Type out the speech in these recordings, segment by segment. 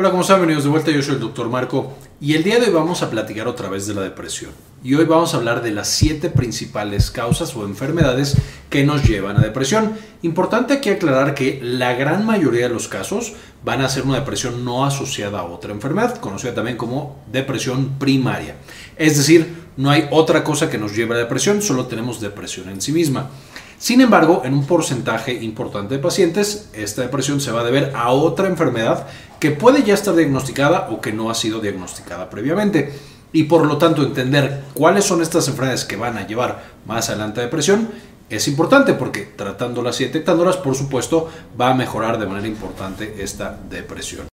Hola, ¿cómo están? Bienvenidos de vuelta. Yo soy el doctor Marco y el día de hoy vamos a platicar otra vez de la depresión. Y hoy vamos a hablar de las siete principales causas o enfermedades que nos llevan a depresión. Importante aquí aclarar que la gran mayoría de los casos van a ser una depresión no asociada a otra enfermedad, conocida también como depresión primaria. Es decir, no hay otra cosa que nos lleve a depresión, solo tenemos depresión en sí misma. Sin embargo, en un porcentaje importante de pacientes, esta depresión se va a deber a otra enfermedad que puede ya estar diagnosticada o que no ha sido diagnosticada previamente. Y por lo tanto, entender cuáles son estas enfermedades que van a llevar más adelante a depresión es importante porque tratándolas y detectándolas, por supuesto, va a mejorar de manera importante esta depresión.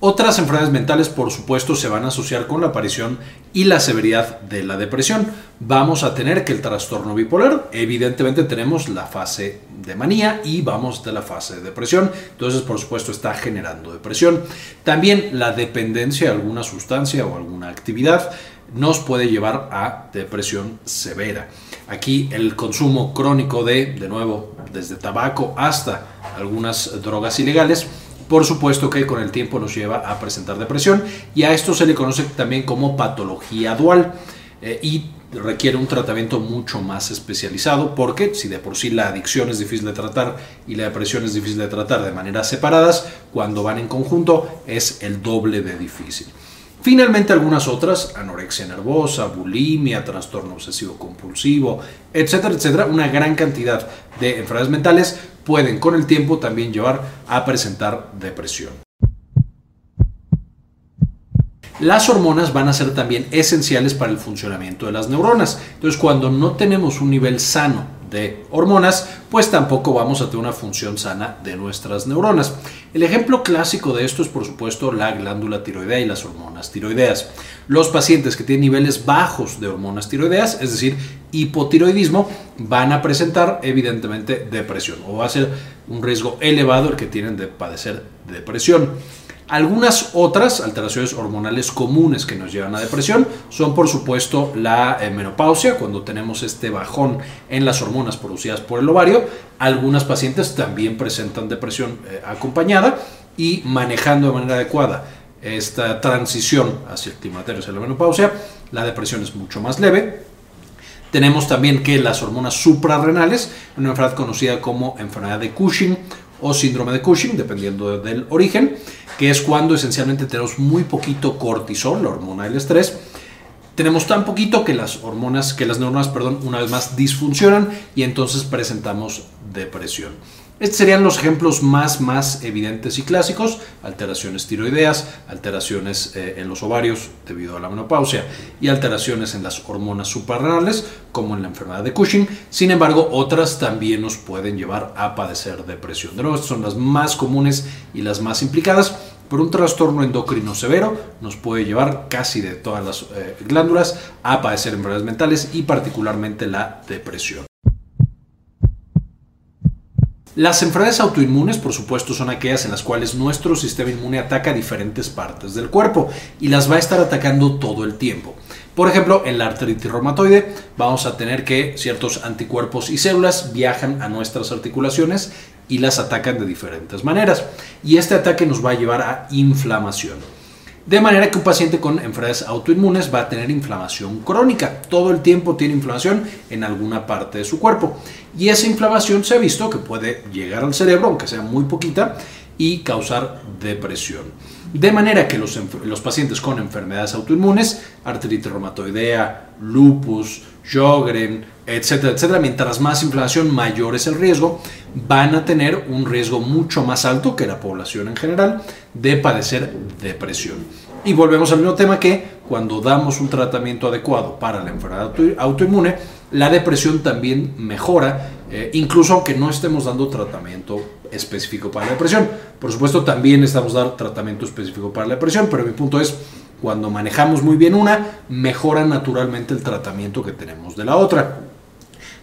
Otras enfermedades mentales, por supuesto, se van a asociar con la aparición y la severidad de la depresión. Vamos a tener que el trastorno bipolar, evidentemente tenemos la fase de manía y vamos de la fase de depresión, entonces por supuesto está generando depresión. También la dependencia de alguna sustancia o alguna actividad nos puede llevar a depresión severa. Aquí el consumo crónico de, de nuevo, desde tabaco hasta algunas drogas ilegales, por supuesto que con el tiempo nos lleva a presentar depresión y a esto se le conoce también como patología dual eh, y requiere un tratamiento mucho más especializado porque si de por sí la adicción es difícil de tratar y la depresión es difícil de tratar de maneras separadas, cuando van en conjunto es el doble de difícil. Finalmente algunas otras, anorexia nervosa, bulimia, trastorno obsesivo compulsivo, etcétera, etcétera, una gran cantidad de enfermedades mentales pueden con el tiempo también llevar a presentar depresión. Las hormonas van a ser también esenciales para el funcionamiento de las neuronas. Entonces, cuando no tenemos un nivel sano de hormonas, pues tampoco vamos a tener una función sana de nuestras neuronas. El ejemplo clásico de esto es por supuesto la glándula tiroidea y las hormonas tiroideas. Los pacientes que tienen niveles bajos de hormonas tiroideas, es decir, hipotiroidismo, van a presentar evidentemente depresión o va a ser un riesgo elevado el que tienen de padecer depresión. Algunas otras alteraciones hormonales comunes que nos llevan a depresión son por supuesto la eh, menopausia, cuando tenemos este bajón en las hormonas producidas por el ovario. Algunas pacientes también presentan depresión eh, acompañada y manejando de manera adecuada esta transición hacia el climaterio, hacia la menopausia, la depresión es mucho más leve. Tenemos también que las hormonas suprarrenales, una enfermedad conocida como enfermedad de Cushing o síndrome de Cushing, dependiendo del origen, que es cuando esencialmente tenemos muy poquito cortisol, la hormona del estrés. Tenemos tan poquito que las hormonas, que las neuronas, perdón, una vez más disfuncionan y entonces presentamos depresión. Estos serían los ejemplos más, más evidentes y clásicos, alteraciones tiroideas, alteraciones eh, en los ovarios debido a la menopausia y alteraciones en las hormonas suprarrenales, como en la enfermedad de Cushing. Sin embargo, otras también nos pueden llevar a padecer depresión. De nuevo, estas son las más comunes y las más implicadas, pero un trastorno endocrino severo nos puede llevar casi de todas las eh, glándulas a padecer enfermedades mentales y particularmente la depresión. Las enfermedades autoinmunes, por supuesto, son aquellas en las cuales nuestro sistema inmune ataca diferentes partes del cuerpo y las va a estar atacando todo el tiempo. Por ejemplo, en la artritis reumatoide vamos a tener que ciertos anticuerpos y células viajan a nuestras articulaciones y las atacan de diferentes maneras. Y este ataque nos va a llevar a inflamación. De manera que un paciente con enfermedades autoinmunes va a tener inflamación crónica. Todo el tiempo tiene inflamación en alguna parte de su cuerpo. Y esa inflamación se ha visto que puede llegar al cerebro, aunque sea muy poquita, y causar depresión. De manera que los, los pacientes con enfermedades autoinmunes, artritis reumatoidea, lupus, Sjogren, etcétera, etcétera, mientras más inflamación, mayor es el riesgo, van a tener un riesgo mucho más alto que la población en general de padecer depresión. Y volvemos al mismo tema que cuando damos un tratamiento adecuado para la enfermedad autoinmune, la depresión también mejora, eh, incluso aunque no estemos dando tratamiento específico para la depresión. Por supuesto, también estamos dando tratamiento específico para la depresión, pero mi punto es, cuando manejamos muy bien una, mejora naturalmente el tratamiento que tenemos de la otra.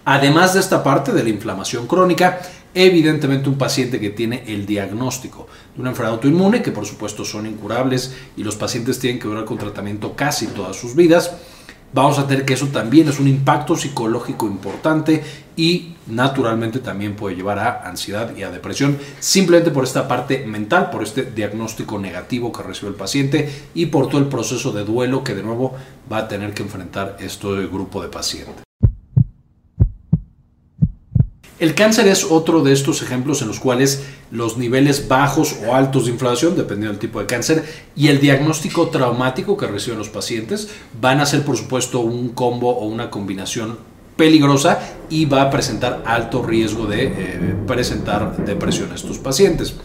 Además de esta parte de la inflamación crónica, evidentemente un paciente que tiene el diagnóstico de una enfermedad autoinmune, que por supuesto son incurables y los pacientes tienen que durar con tratamiento casi todas sus vidas, vamos a tener que eso también es un impacto psicológico importante y naturalmente también puede llevar a ansiedad y a depresión simplemente por esta parte mental, por este diagnóstico negativo que recibe el paciente y por todo el proceso de duelo que de nuevo va a tener que enfrentar este grupo de pacientes. El cáncer es otro de estos ejemplos en los cuales los niveles bajos o altos de inflamación, dependiendo del tipo de cáncer, y el diagnóstico traumático que reciben los pacientes van a ser, por supuesto, un combo o una combinación peligrosa y va a presentar alto riesgo de eh, presentar depresión a estos pacientes.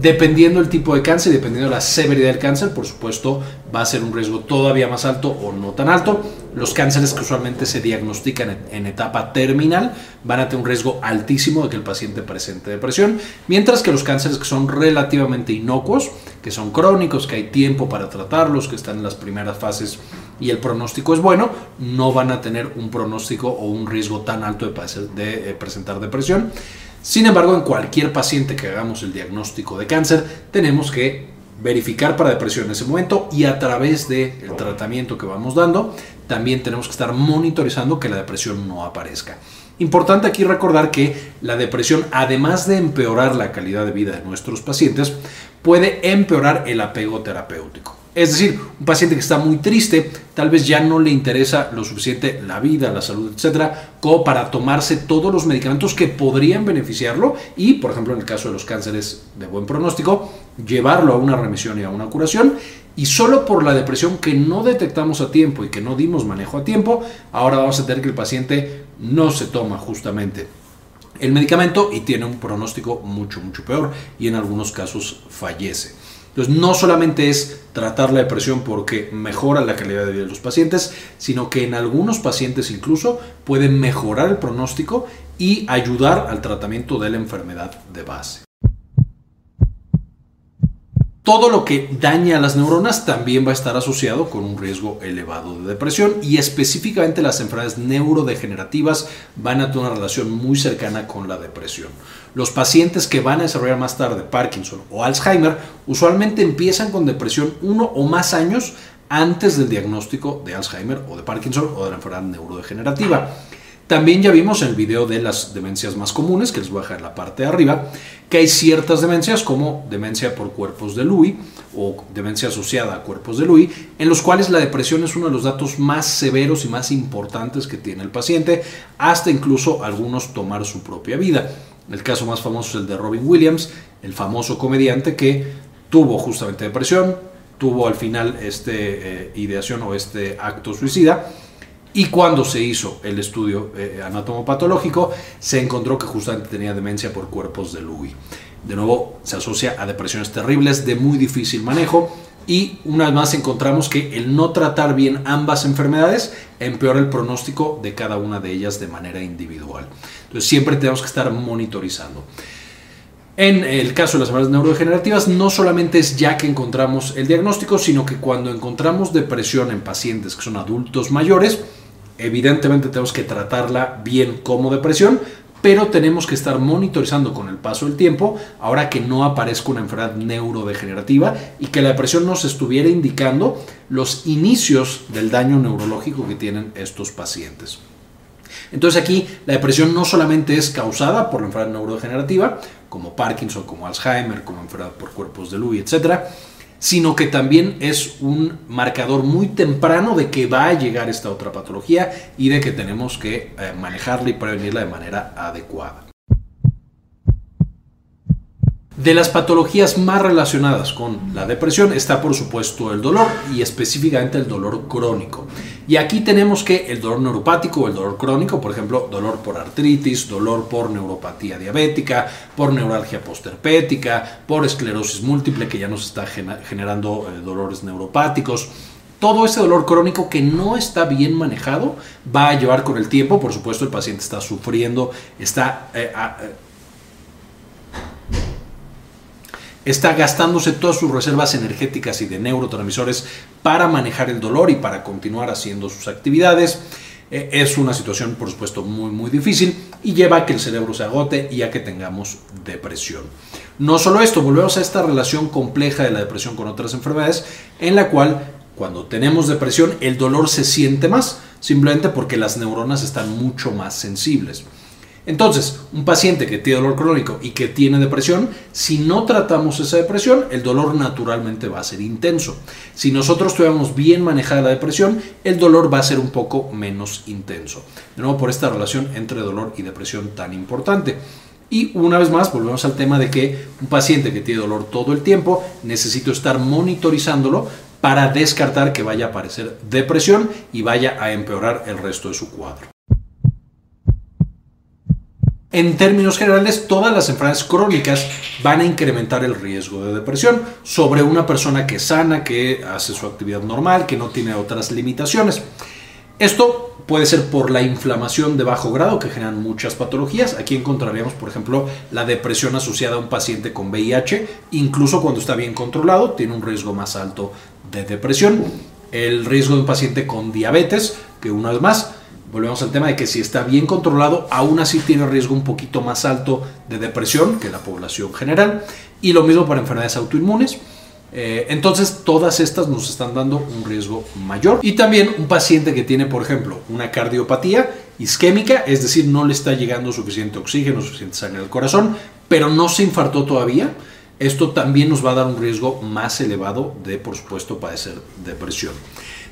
Dependiendo del tipo de cáncer, dependiendo de la severidad del cáncer, por supuesto, va a ser un riesgo todavía más alto o no tan alto. Los cánceres que usualmente se diagnostican en etapa terminal van a tener un riesgo altísimo de que el paciente presente depresión, mientras que los cánceres que son relativamente inocuos, que son crónicos, que hay tiempo para tratarlos, que están en las primeras fases y el pronóstico es bueno, no van a tener un pronóstico o un riesgo tan alto de, de eh, presentar depresión. Sin embargo, en cualquier paciente que hagamos el diagnóstico de cáncer, tenemos que verificar para depresión en ese momento y a través del tratamiento que vamos dando, también tenemos que estar monitorizando que la depresión no aparezca. Importante aquí recordar que la depresión, además de empeorar la calidad de vida de nuestros pacientes, puede empeorar el apego terapéutico. Es decir, un paciente que está muy triste, tal vez ya no le interesa lo suficiente la vida, la salud, etcétera, como para tomarse todos los medicamentos que podrían beneficiarlo y, por ejemplo, en el caso de los cánceres de buen pronóstico, llevarlo a una remisión y a una curación. Y solo por la depresión que no detectamos a tiempo y que no dimos manejo a tiempo, ahora vamos a tener que el paciente no se toma justamente el medicamento y tiene un pronóstico mucho, mucho peor y en algunos casos fallece. Entonces, no solamente es tratar la depresión porque mejora la calidad de vida de los pacientes, sino que en algunos pacientes incluso puede mejorar el pronóstico y ayudar al tratamiento de la enfermedad de base. Todo lo que daña a las neuronas también va a estar asociado con un riesgo elevado de depresión y específicamente las enfermedades neurodegenerativas van a tener una relación muy cercana con la depresión. Los pacientes que van a desarrollar más tarde Parkinson o Alzheimer usualmente empiezan con depresión uno o más años antes del diagnóstico de Alzheimer o de Parkinson o de la enfermedad neurodegenerativa. También ya vimos el video de las demencias más comunes, que les voy a dejar en la parte de arriba, que hay ciertas demencias como demencia por cuerpos de Lewy o demencia asociada a cuerpos de Lewy, en los cuales la depresión es uno de los datos más severos y más importantes que tiene el paciente, hasta incluso algunos tomar su propia vida. El caso más famoso es el de Robin Williams, el famoso comediante que tuvo justamente depresión, tuvo al final este eh, ideación o este acto suicida y cuando se hizo el estudio eh, anatomopatológico, se encontró que justamente tenía demencia por cuerpos de Lewy. De nuevo, se asocia a depresiones terribles de muy difícil manejo y una vez más encontramos que el no tratar bien ambas enfermedades empeora el pronóstico de cada una de ellas de manera individual. Entonces siempre tenemos que estar monitorizando. En el caso de las enfermedades neurodegenerativas, no solamente es ya que encontramos el diagnóstico, sino que cuando encontramos depresión en pacientes que son adultos mayores, Evidentemente tenemos que tratarla bien como depresión, pero tenemos que estar monitorizando con el paso del tiempo, ahora que no aparezca una enfermedad neurodegenerativa y que la depresión nos estuviera indicando los inicios del daño neurológico que tienen estos pacientes. Entonces aquí la depresión no solamente es causada por la enfermedad neurodegenerativa, como Parkinson, como Alzheimer, como enfermedad por cuerpos de Lewy, etcétera, sino que también es un marcador muy temprano de que va a llegar esta otra patología y de que tenemos que eh, manejarla y prevenirla de manera adecuada. De las patologías más relacionadas con la depresión está por supuesto el dolor y específicamente el dolor crónico. Y aquí tenemos que el dolor neuropático o el dolor crónico, por ejemplo, dolor por artritis, dolor por neuropatía diabética, por neuralgia posterpética, por esclerosis múltiple que ya nos está generando eh, dolores neuropáticos, todo ese dolor crónico que no está bien manejado va a llevar con el tiempo, por supuesto el paciente está sufriendo, está eh, eh, está gastándose todas sus reservas energéticas y de neurotransmisores para manejar el dolor y para continuar haciendo sus actividades. Eh, es una situación, por supuesto, muy, muy difícil y lleva a que el cerebro se agote y a que tengamos depresión. No solo esto, volvemos a esta relación compleja de la depresión con otras enfermedades, en la cual Cuando tenemos depresión, el dolor se siente más, simplemente porque las neuronas están mucho más sensibles. Entonces, un paciente que tiene dolor crónico y que tiene depresión, si no tratamos esa depresión, el dolor naturalmente va a ser intenso. Si nosotros tuviéramos bien manejada la depresión, el dolor va a ser un poco menos intenso. De nuevo, por esta relación entre dolor y depresión tan importante. Y una vez más, volvemos al tema de que un paciente que tiene dolor todo el tiempo, necesito estar monitorizándolo para descartar que vaya a aparecer depresión y vaya a empeorar el resto de su cuadro. En términos generales, todas las enfermedades crónicas van a incrementar el riesgo de depresión sobre una persona que sana, que hace su actividad normal, que no tiene otras limitaciones. Esto puede ser por la inflamación de bajo grado que generan muchas patologías. Aquí encontraríamos, por ejemplo, la depresión asociada a un paciente con VIH, incluso cuando está bien controlado, tiene un riesgo más alto de depresión. El riesgo de un paciente con diabetes, que una vez más, volvemos al tema de que si está bien controlado, aún así tiene riesgo un poquito más alto de depresión que la población general. Y lo mismo para enfermedades autoinmunes. Eh, entonces, todas estas nos están dando un riesgo mayor. Y también un paciente que tiene, por ejemplo, una cardiopatía isquémica, es decir, no le está llegando suficiente oxígeno, suficiente sangre al corazón, pero no se infartó todavía. Esto también nos va a dar un riesgo más elevado de, por supuesto, padecer depresión.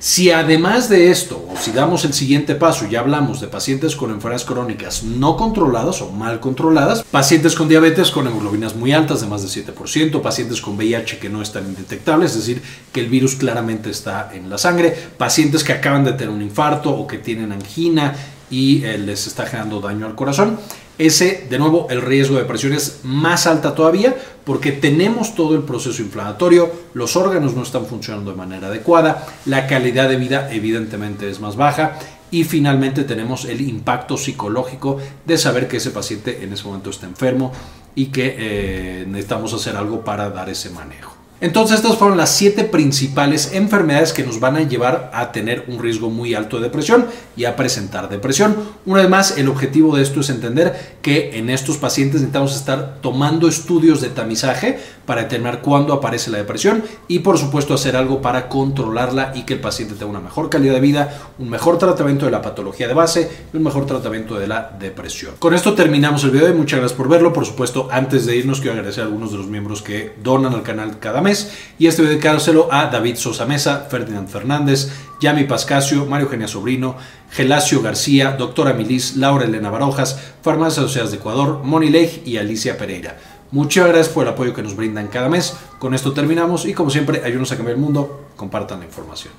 Si además de esto, o si damos el siguiente paso, ya hablamos de pacientes con enfermedades crónicas no controladas o mal controladas, pacientes con diabetes con hemoglobinas muy altas de más de 7%, pacientes con VIH que no están indetectables, es decir, que el virus claramente está en la sangre, pacientes que acaban de tener un infarto o que tienen angina y eh, les está generando daño al corazón, ese, de nuevo, el riesgo de depresión es más alta todavía porque tenemos todo el proceso inflamatorio, los órganos no están funcionando de manera adecuada, la calidad de vida evidentemente es más baja y finalmente tenemos el impacto psicológico de saber que ese paciente en ese momento está enfermo y que eh, necesitamos hacer algo para dar ese manejo. Entonces estas fueron las siete principales enfermedades que nos van a llevar a tener un riesgo muy alto de depresión y a presentar depresión. Una vez más, el objetivo de esto es entender que en estos pacientes necesitamos estar tomando estudios de tamizaje para determinar cuándo aparece la depresión y por supuesto hacer algo para controlarla y que el paciente tenga una mejor calidad de vida, un mejor tratamiento de la patología de base y un mejor tratamiento de la depresión. Con esto terminamos el video y muchas gracias por verlo. Por supuesto, antes de irnos quiero agradecer a algunos de los miembros que donan al canal cada mes y este dedicárselo a David Sosa Mesa, Ferdinand Fernández, Yami Pascasio, Mario Genia Sobrino, Gelacio García, Doctora Milis, Laura Elena Barojas, Farmacias Asociadas de Ecuador, Moni Leigh y Alicia Pereira. Muchas gracias por el apoyo que nos brindan cada mes. Con esto terminamos y como siempre, ayúdenos a cambiar el mundo, compartan la información.